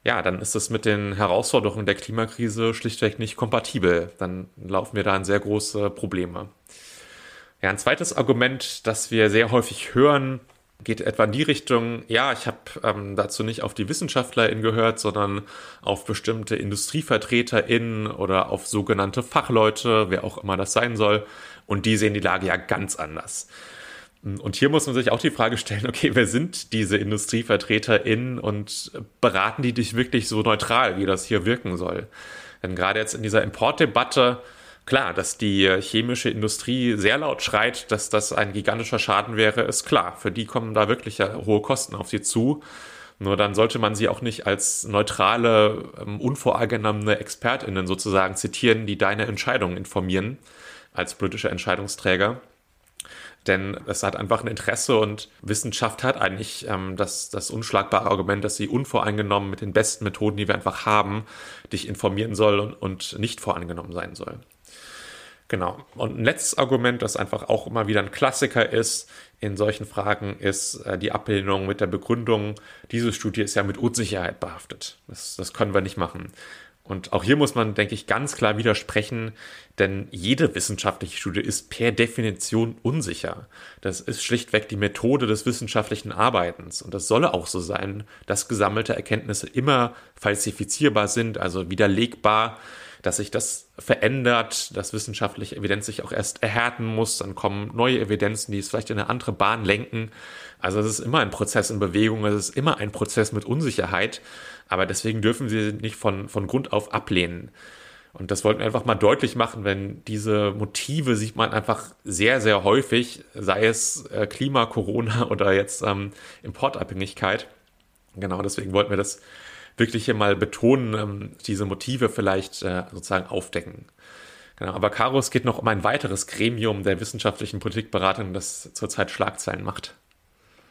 ja, dann ist es mit den Herausforderungen der Klimakrise schlichtweg nicht kompatibel. Dann laufen wir da in sehr große Probleme. Ja, ein zweites Argument, das wir sehr häufig hören, geht etwa in die Richtung, ja, ich habe ähm, dazu nicht auf die WissenschaftlerInnen gehört, sondern auf bestimmte IndustrievertreterInnen oder auf sogenannte Fachleute, wer auch immer das sein soll. Und die sehen die Lage ja ganz anders. Und hier muss man sich auch die Frage stellen, okay, wer sind diese IndustrievertreterInnen und beraten die dich wirklich so neutral, wie das hier wirken soll? Denn gerade jetzt in dieser Importdebatte Klar, dass die chemische Industrie sehr laut schreit, dass das ein gigantischer Schaden wäre, ist klar. Für die kommen da wirklich hohe Kosten auf sie zu. Nur dann sollte man sie auch nicht als neutrale, ähm, unvoreingenommene ExpertInnen sozusagen zitieren, die deine Entscheidungen informieren als politischer Entscheidungsträger. Denn es hat einfach ein Interesse und Wissenschaft hat eigentlich ähm, das, das unschlagbare Argument, dass sie unvoreingenommen mit den besten Methoden, die wir einfach haben, dich informieren soll und, und nicht voreingenommen sein soll. Genau. Und ein letztes Argument, das einfach auch immer wieder ein Klassiker ist in solchen Fragen, ist äh, die Ablehnung mit der Begründung, diese Studie ist ja mit Unsicherheit behaftet. Das, das können wir nicht machen. Und auch hier muss man, denke ich, ganz klar widersprechen, denn jede wissenschaftliche Studie ist per Definition unsicher. Das ist schlichtweg die Methode des wissenschaftlichen Arbeitens. Und das solle auch so sein, dass gesammelte Erkenntnisse immer falsifizierbar sind, also widerlegbar dass sich das verändert, dass wissenschaftliche Evidenz sich auch erst erhärten muss, dann kommen neue Evidenzen, die es vielleicht in eine andere Bahn lenken. Also es ist immer ein Prozess in Bewegung, es ist immer ein Prozess mit Unsicherheit, aber deswegen dürfen sie nicht von, von Grund auf ablehnen. Und das wollten wir einfach mal deutlich machen, wenn diese Motive sieht man einfach sehr, sehr häufig, sei es äh, Klima, Corona oder jetzt ähm, Importabhängigkeit. Genau, deswegen wollten wir das wirklich hier mal betonen, ähm, diese Motive vielleicht äh, sozusagen aufdecken. Genau, aber Caro, es geht noch um ein weiteres Gremium der wissenschaftlichen Politikberatung, das zurzeit Schlagzeilen macht.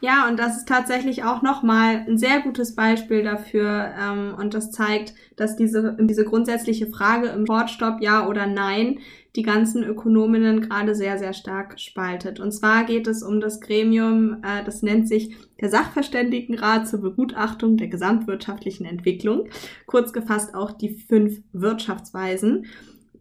Ja, und das ist tatsächlich auch nochmal ein sehr gutes Beispiel dafür. Ähm, und das zeigt, dass diese, diese grundsätzliche Frage im Wortstopp ja oder nein die ganzen Ökonominnen gerade sehr, sehr stark spaltet. Und zwar geht es um das Gremium, äh, das nennt sich der Sachverständigenrat zur Begutachtung der gesamtwirtschaftlichen Entwicklung. Kurz gefasst auch die fünf Wirtschaftsweisen.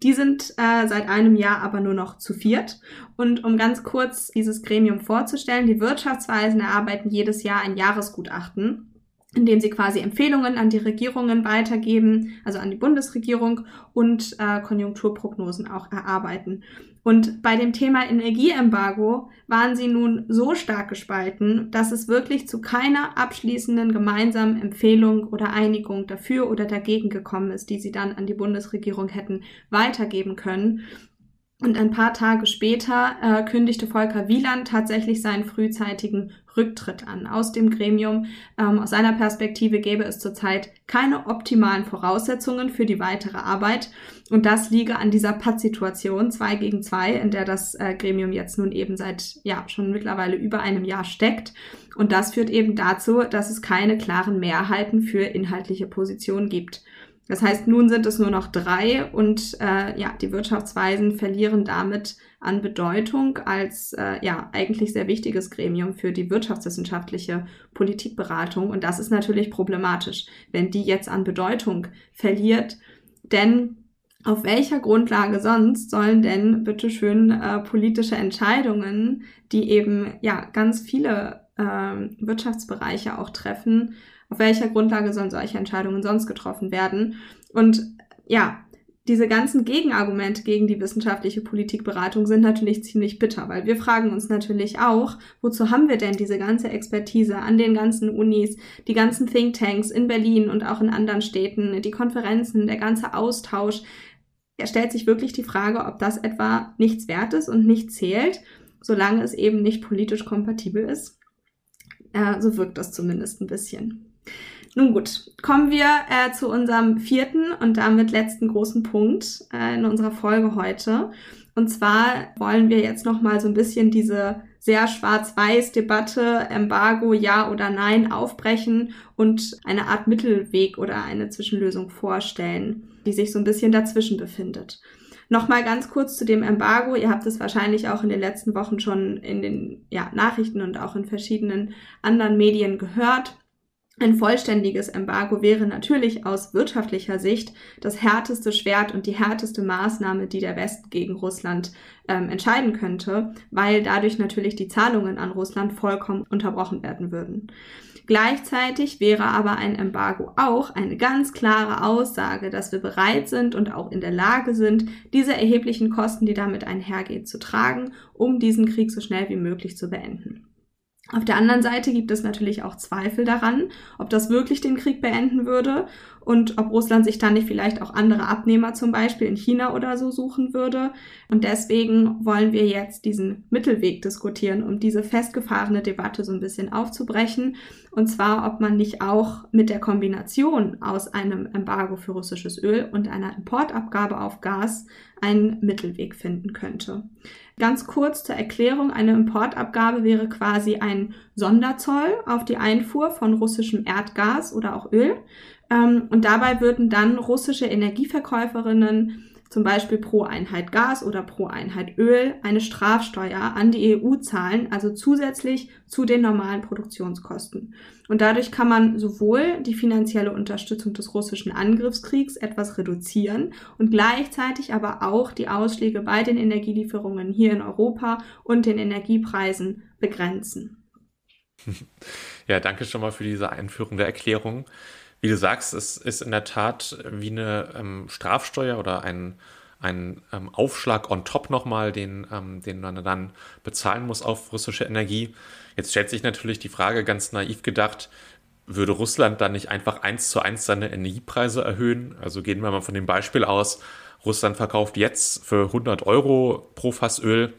Die sind äh, seit einem Jahr aber nur noch zu viert. Und um ganz kurz dieses Gremium vorzustellen, die Wirtschaftsweisen erarbeiten jedes Jahr ein Jahresgutachten indem sie quasi Empfehlungen an die Regierungen weitergeben, also an die Bundesregierung und äh, Konjunkturprognosen auch erarbeiten. Und bei dem Thema Energieembargo waren sie nun so stark gespalten, dass es wirklich zu keiner abschließenden gemeinsamen Empfehlung oder Einigung dafür oder dagegen gekommen ist, die sie dann an die Bundesregierung hätten weitergeben können. Und ein paar Tage später äh, kündigte Volker Wieland tatsächlich seinen frühzeitigen Rücktritt an aus dem Gremium. Ähm, aus seiner Perspektive gäbe es zurzeit keine optimalen Voraussetzungen für die weitere Arbeit. Und das liege an dieser Pattsituation zwei gegen zwei, in der das äh, Gremium jetzt nun eben seit ja schon mittlerweile über einem Jahr steckt. Und das führt eben dazu, dass es keine klaren Mehrheiten für inhaltliche Positionen gibt. Das heißt, nun sind es nur noch drei und äh, ja, die Wirtschaftsweisen verlieren damit an Bedeutung als äh, ja eigentlich sehr wichtiges Gremium für die wirtschaftswissenschaftliche Politikberatung. Und das ist natürlich problematisch, wenn die jetzt an Bedeutung verliert. Denn auf welcher Grundlage sonst sollen denn bitteschön äh, politische Entscheidungen, die eben ja ganz viele äh, Wirtschaftsbereiche auch treffen, auf welcher Grundlage sollen solche Entscheidungen sonst getroffen werden? Und ja, diese ganzen Gegenargumente gegen die wissenschaftliche Politikberatung sind natürlich ziemlich bitter, weil wir fragen uns natürlich auch, wozu haben wir denn diese ganze Expertise an den ganzen Unis, die ganzen Thinktanks in Berlin und auch in anderen Städten, die Konferenzen, der ganze Austausch. Er stellt sich wirklich die Frage, ob das etwa nichts wert ist und nicht zählt, solange es eben nicht politisch kompatibel ist. Äh, so wirkt das zumindest ein bisschen. Nun gut, kommen wir äh, zu unserem vierten und damit letzten großen Punkt äh, in unserer Folge heute. Und zwar wollen wir jetzt noch mal so ein bisschen diese sehr schwarz-weiß Debatte, Embargo, ja oder nein, aufbrechen und eine Art Mittelweg oder eine Zwischenlösung vorstellen, die sich so ein bisschen dazwischen befindet. Nochmal ganz kurz zu dem Embargo. Ihr habt es wahrscheinlich auch in den letzten Wochen schon in den ja, Nachrichten und auch in verschiedenen anderen Medien gehört. Ein vollständiges Embargo wäre natürlich aus wirtschaftlicher Sicht das härteste Schwert und die härteste Maßnahme, die der Westen gegen Russland ähm, entscheiden könnte, weil dadurch natürlich die Zahlungen an Russland vollkommen unterbrochen werden würden. Gleichzeitig wäre aber ein Embargo auch eine ganz klare Aussage, dass wir bereit sind und auch in der Lage sind, diese erheblichen Kosten, die damit einhergehen, zu tragen, um diesen Krieg so schnell wie möglich zu beenden. Auf der anderen Seite gibt es natürlich auch Zweifel daran, ob das wirklich den Krieg beenden würde und ob Russland sich dann nicht vielleicht auch andere Abnehmer zum Beispiel in China oder so suchen würde. Und deswegen wollen wir jetzt diesen Mittelweg diskutieren, um diese festgefahrene Debatte so ein bisschen aufzubrechen. Und zwar, ob man nicht auch mit der Kombination aus einem Embargo für russisches Öl und einer Importabgabe auf Gas einen Mittelweg finden könnte. Ganz kurz zur Erklärung, eine Importabgabe wäre quasi ein Sonderzoll auf die Einfuhr von russischem Erdgas oder auch Öl. Ähm, und dabei würden dann russische Energieverkäuferinnen zum Beispiel pro Einheit Gas oder pro Einheit Öl eine Strafsteuer an die EU zahlen, also zusätzlich zu den normalen Produktionskosten. Und dadurch kann man sowohl die finanzielle Unterstützung des russischen Angriffskriegs etwas reduzieren und gleichzeitig aber auch die Ausschläge bei den Energielieferungen hier in Europa und den Energiepreisen begrenzen. (laughs) Ja, danke schon mal für diese einführende Erklärung wie du sagst, es ist in der Tat wie eine ähm, Strafsteuer oder ein, ein ähm, Aufschlag on top nochmal, den, ähm, den man dann bezahlen muss auf russische Energie. Jetzt stellt sich natürlich die Frage, ganz naiv gedacht, würde Russland dann nicht einfach eins zu eins seine Energiepreise erhöhen? Also gehen wir mal von dem Beispiel aus, Russland verkauft jetzt für 100 Euro pro Fass Öl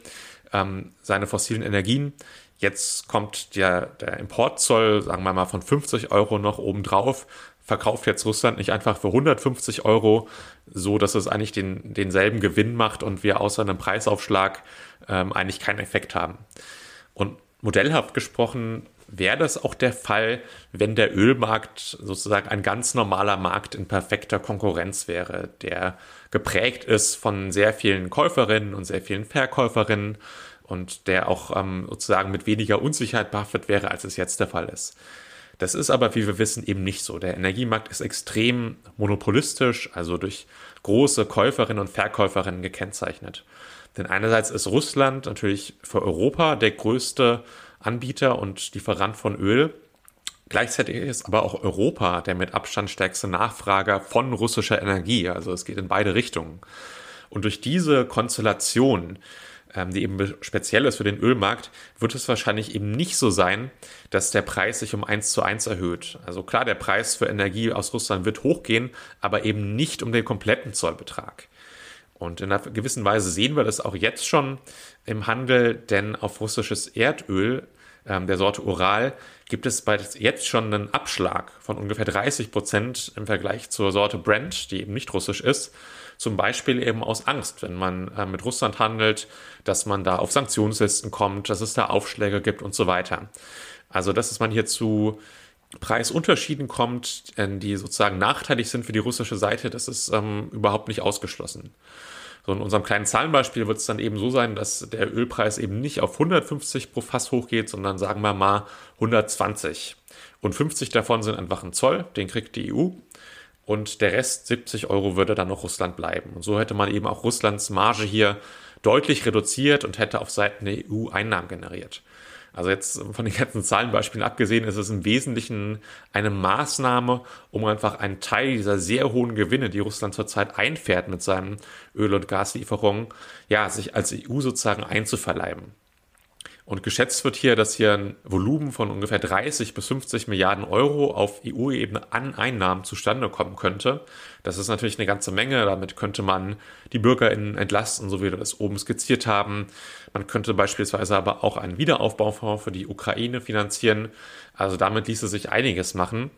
ähm, seine fossilen Energien. Jetzt kommt der, der Importzoll, sagen wir mal, von 50 Euro noch obendrauf verkauft jetzt Russland nicht einfach für 150 Euro, so dass es eigentlich den, denselben Gewinn macht und wir außer einem Preisaufschlag ähm, eigentlich keinen Effekt haben. Und modellhaft gesprochen wäre das auch der Fall, wenn der Ölmarkt sozusagen ein ganz normaler Markt in perfekter Konkurrenz wäre, der geprägt ist von sehr vielen Käuferinnen und sehr vielen Verkäuferinnen und der auch ähm, sozusagen mit weniger Unsicherheit behaftet wäre, als es jetzt der Fall ist. Das ist aber, wie wir wissen, eben nicht so. Der Energiemarkt ist extrem monopolistisch, also durch große Käuferinnen und Verkäuferinnen gekennzeichnet. Denn einerseits ist Russland natürlich für Europa der größte Anbieter und Lieferant von Öl. Gleichzeitig ist aber auch Europa der mit Abstand stärkste Nachfrager von russischer Energie. Also es geht in beide Richtungen. Und durch diese Konstellation ähm, die eben speziell ist für den Ölmarkt, wird es wahrscheinlich eben nicht so sein, dass der Preis sich um eins zu eins erhöht. Also klar, der Preis für Energie aus Russland wird hochgehen, aber eben nicht um den kompletten Zollbetrag. Und in einer gewissen Weise sehen wir das auch jetzt schon im Handel, denn auf russisches Erdöl ähm, der Sorte Ural gibt es jetzt schon einen Abschlag von ungefähr 30 Prozent im Vergleich zur Sorte Brent, die eben nicht russisch ist. Zum Beispiel eben aus Angst, wenn man äh, mit Russland handelt, dass man da auf Sanktionslisten kommt, dass es da Aufschläge gibt und so weiter. Also, dass man hier zu Preisunterschieden kommt, äh, die sozusagen nachteilig sind für die russische Seite, das ist ähm, überhaupt nicht ausgeschlossen. So in unserem kleinen Zahlenbeispiel wird es dann eben so sein, dass der Ölpreis eben nicht auf 150 pro Fass hochgeht, sondern sagen wir mal 120. Und 50 davon sind einfach ein Zoll, den kriegt die EU und der Rest 70 Euro würde dann noch Russland bleiben. Und so hätte man eben auch Russlands Marge hier deutlich reduziert und hätte auf Seiten der EU Einnahmen generiert. Also jetzt von den ganzen Zahlenbeispielen abgesehen, ist es im Wesentlichen eine Maßnahme, um einfach einen Teil dieser sehr hohen Gewinne, die Russland zurzeit einfährt mit seinen Öl- und Gaslieferungen, ja, sich als EU sozusagen einzuverleiben. Und geschätzt wird hier, dass hier ein Volumen von ungefähr 30 bis 50 Milliarden Euro auf EU-Ebene an Einnahmen zustande kommen könnte. Das ist natürlich eine ganze Menge. Damit könnte man die BürgerInnen entlasten, so wie wir das oben skizziert haben. Man könnte beispielsweise aber auch einen Wiederaufbaufonds für die Ukraine finanzieren. Also damit ließe sich einiges machen.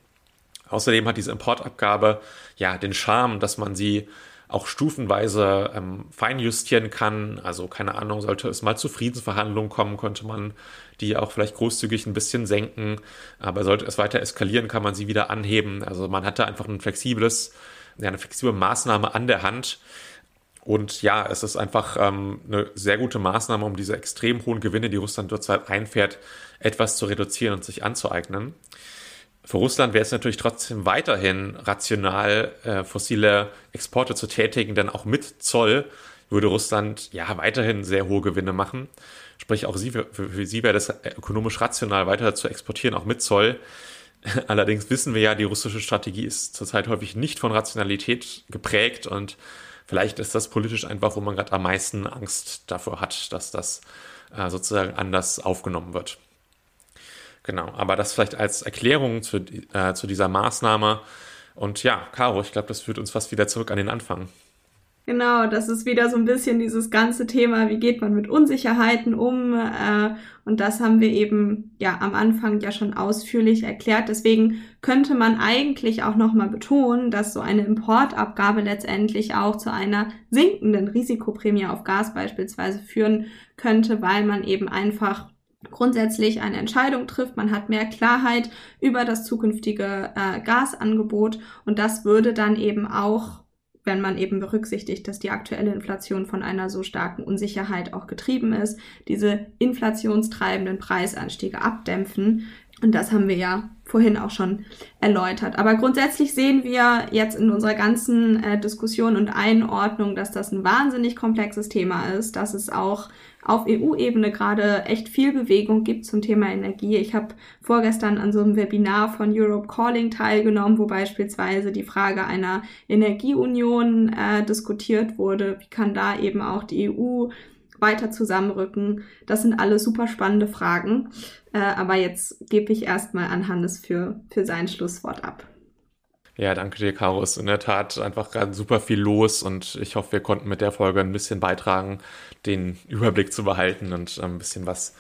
Außerdem hat diese Importabgabe ja den Charme, dass man sie auch stufenweise ähm, feinjustieren kann. Also keine Ahnung, sollte es mal zu Friedensverhandlungen kommen, könnte man die auch vielleicht großzügig ein bisschen senken. Aber sollte es weiter eskalieren, kann man sie wieder anheben. Also man hatte einfach ein flexibles, ja, eine flexible Maßnahme an der Hand. Und ja, es ist einfach ähm, eine sehr gute Maßnahme, um diese extrem hohen Gewinne, die Russland derzeit einfährt, etwas zu reduzieren und sich anzueignen. Für Russland wäre es natürlich trotzdem weiterhin rational, äh, fossile Exporte zu tätigen, denn auch mit Zoll würde Russland ja weiterhin sehr hohe Gewinne machen. Sprich, auch sie, für, für sie wäre das ökonomisch rational, weiter zu exportieren, auch mit Zoll. (laughs) Allerdings wissen wir ja, die russische Strategie ist zurzeit häufig nicht von Rationalität geprägt und vielleicht ist das politisch einfach, wo man gerade am meisten Angst davor hat, dass das äh, sozusagen anders aufgenommen wird. Genau, aber das vielleicht als Erklärung zu, äh, zu dieser Maßnahme. Und ja, Caro, ich glaube, das führt uns fast wieder zurück an den Anfang. Genau, das ist wieder so ein bisschen dieses ganze Thema, wie geht man mit Unsicherheiten um? Äh, und das haben wir eben ja am Anfang ja schon ausführlich erklärt. Deswegen könnte man eigentlich auch nochmal betonen, dass so eine Importabgabe letztendlich auch zu einer sinkenden Risikoprämie auf Gas beispielsweise führen könnte, weil man eben einfach grundsätzlich eine Entscheidung trifft. Man hat mehr Klarheit über das zukünftige äh, Gasangebot und das würde dann eben auch, wenn man eben berücksichtigt, dass die aktuelle Inflation von einer so starken Unsicherheit auch getrieben ist, diese inflationstreibenden Preisanstiege abdämpfen. Und das haben wir ja vorhin auch schon erläutert. Aber grundsätzlich sehen wir jetzt in unserer ganzen äh, Diskussion und Einordnung, dass das ein wahnsinnig komplexes Thema ist, dass es auch auf EU-Ebene gerade echt viel Bewegung gibt zum Thema Energie. Ich habe vorgestern an so einem Webinar von Europe Calling teilgenommen, wo beispielsweise die Frage einer Energieunion äh, diskutiert wurde. Wie kann da eben auch die EU weiter zusammenrücken? Das sind alles super spannende Fragen. Äh, aber jetzt gebe ich erstmal an Hannes für, für sein Schlusswort ab. Ja, danke dir, Caro. Ist in der Tat einfach gerade super viel los und ich hoffe, wir konnten mit der Folge ein bisschen beitragen, den Überblick zu behalten und ein bisschen was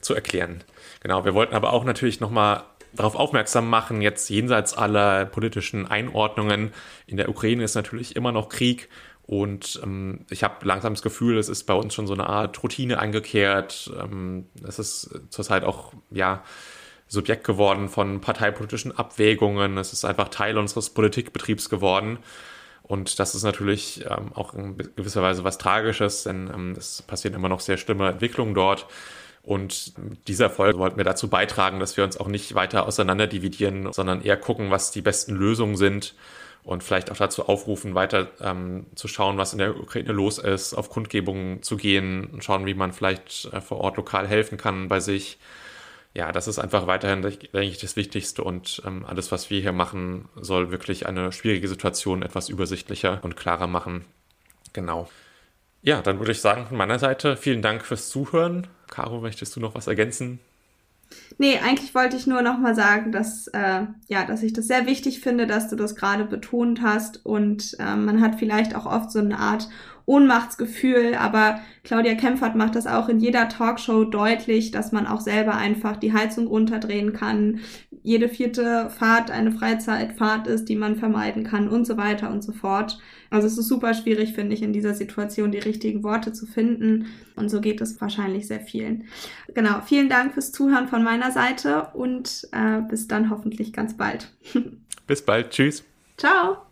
zu erklären. Genau, wir wollten aber auch natürlich nochmal darauf aufmerksam machen, jetzt jenseits aller politischen Einordnungen. In der Ukraine ist natürlich immer noch Krieg und ähm, ich habe langsam das Gefühl, es ist bei uns schon so eine Art Routine eingekehrt. Ähm, es ist zurzeit auch, ja, Subjekt geworden von parteipolitischen Abwägungen. Es ist einfach Teil unseres Politikbetriebs geworden. Und das ist natürlich ähm, auch in gewisser Weise was Tragisches, denn ähm, es passieren immer noch sehr schlimme Entwicklungen dort. Und dieser Folge wollten wir dazu beitragen, dass wir uns auch nicht weiter auseinanderdividieren, sondern eher gucken, was die besten Lösungen sind und vielleicht auch dazu aufrufen, weiter ähm, zu schauen, was in der Ukraine los ist, auf Kundgebungen zu gehen und schauen, wie man vielleicht äh, vor Ort lokal helfen kann bei sich ja, das ist einfach weiterhin, denke ich, das Wichtigste und ähm, alles, was wir hier machen, soll wirklich eine schwierige Situation etwas übersichtlicher und klarer machen. Genau. Ja, dann würde ich sagen, von meiner Seite vielen Dank fürs Zuhören. Caro, möchtest du noch was ergänzen? Nee, eigentlich wollte ich nur noch mal sagen, dass, äh, ja, dass ich das sehr wichtig finde, dass du das gerade betont hast und äh, man hat vielleicht auch oft so eine Art Ohnmachtsgefühl, aber Claudia Kempfert macht das auch in jeder Talkshow deutlich, dass man auch selber einfach die Heizung runterdrehen kann, jede vierte Fahrt eine Freizeitfahrt ist, die man vermeiden kann und so weiter und so fort. Also es ist super schwierig, finde ich, in dieser Situation die richtigen Worte zu finden. Und so geht es wahrscheinlich sehr vielen. Genau, vielen Dank fürs Zuhören von meiner Seite und äh, bis dann hoffentlich ganz bald. (laughs) bis bald. Tschüss. Ciao.